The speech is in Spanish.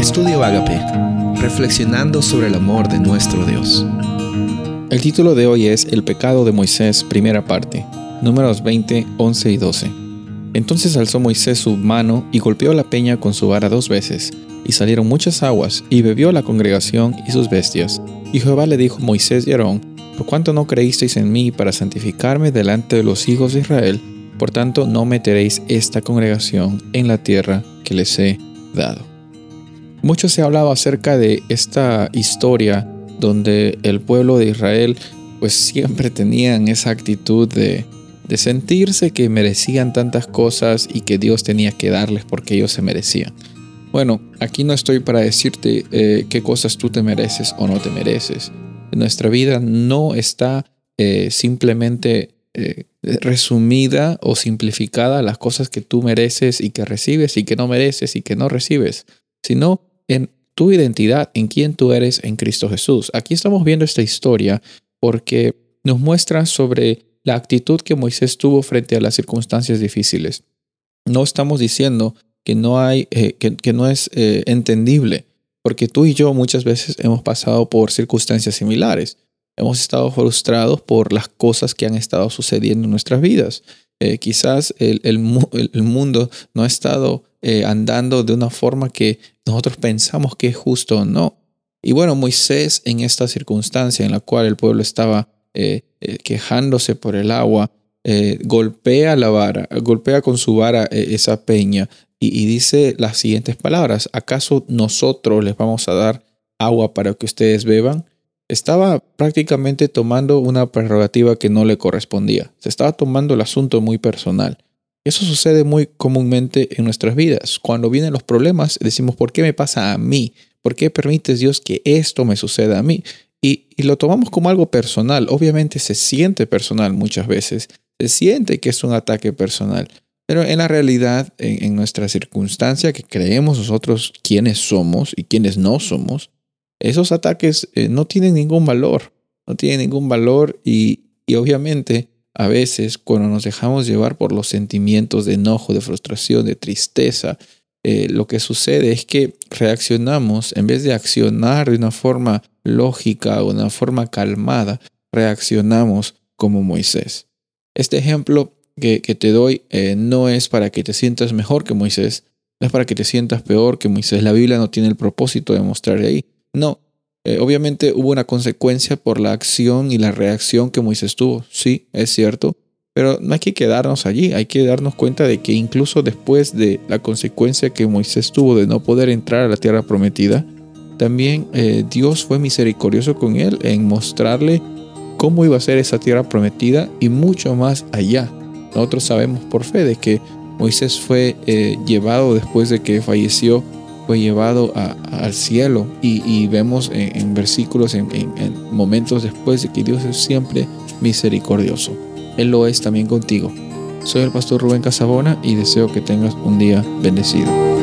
Estudio Agape, reflexionando sobre el amor de nuestro Dios. El título de hoy es El pecado de Moisés, primera parte, números 20, 11 y 12. Entonces alzó Moisés su mano y golpeó la peña con su vara dos veces, y salieron muchas aguas, y bebió la congregación y sus bestias. Y Jehová le dijo a Moisés y Aarón, por cuanto no creísteis en mí para santificarme delante de los hijos de Israel, por tanto no meteréis esta congregación en la tierra que les he dado. Mucho se ha hablado acerca de esta historia donde el pueblo de Israel pues siempre tenían esa actitud de, sentirse que merecían tantas cosas y que Dios tenía que darles porque ellos se merecían. Bueno, aquí no estoy para decirte eh, qué cosas tú te mereces o no te mereces. Nuestra vida no está eh, simplemente eh, resumida o simplificada las cosas que tú mereces y que recibes y que no mereces y que no recibes, sino en tu identidad, en quién tú eres en Cristo Jesús. Aquí estamos viendo esta historia porque nos muestra sobre la actitud que Moisés tuvo frente a las circunstancias difíciles. No estamos diciendo que no hay, eh, que, no es eh, entendible, porque tú y yo muchas veces hemos pasado por circunstancias similares. Hemos estado frustrados por las cosas que han estado sucediendo en nuestras vidas. Eh, quizás el, el, mundo no ha estado andando de una forma que nosotros pensamos que es justo o no. Y bueno, Moisés en esta circunstancia en la cual el pueblo estaba quejándose por el agua, golpea la vara, golpea con su vara esa peña, y, dice las siguientes palabras, ¿acaso nosotros les vamos a dar agua para que ustedes beban? Estaba prácticamente tomando una prerrogativa que no le correspondía. Se estaba tomando el asunto muy personal. Eso sucede muy comúnmente en nuestras vidas. Cuando vienen los problemas, decimos, ¿por qué me pasa a mí? ¿Por qué permites Dios que esto me suceda a mí? Y, lo tomamos como algo personal. Obviamente se siente personal muchas veces. Se siente que es un ataque personal. Pero en la realidad, en, nuestra circunstancia que creemos nosotros quiénes somos y quiénes no somos, esos ataques eh, no tienen ningún valor, no tienen ningún valor y, obviamente a veces cuando nos dejamos llevar por los sentimientos de enojo, de frustración, de tristeza, eh, lo que sucede es que reaccionamos, en vez de accionar de una forma lógica o de una forma calmada, reaccionamos como Moisés. Este ejemplo que, te doy eh, no es para que te sientas mejor que Moisés, no es para que te sientas peor que Moisés. La Biblia no tiene el propósito de mostrar ahí. No, eh, obviamente hubo una consecuencia por la acción y la reacción que Moisés tuvo. Sí, es cierto. Pero no hay que quedarnos allí, hay que darnos cuenta de que incluso después de la consecuencia que Moisés tuvo de no poder entrar a la tierra prometida, también eh, Dios fue misericordioso con él en mostrarle cómo iba a ser esa tierra prometida y mucho más allá. Nosotros sabemos por fe de que Moisés fue eh, llevado después de que falleció, fue llevado al cielo y, vemos en, versículos, en, en momentos después de que Dios es siempre misericordioso. Él lo es también contigo. Soy el pastor Rubén Casabona y deseo que tengas un día bendecido.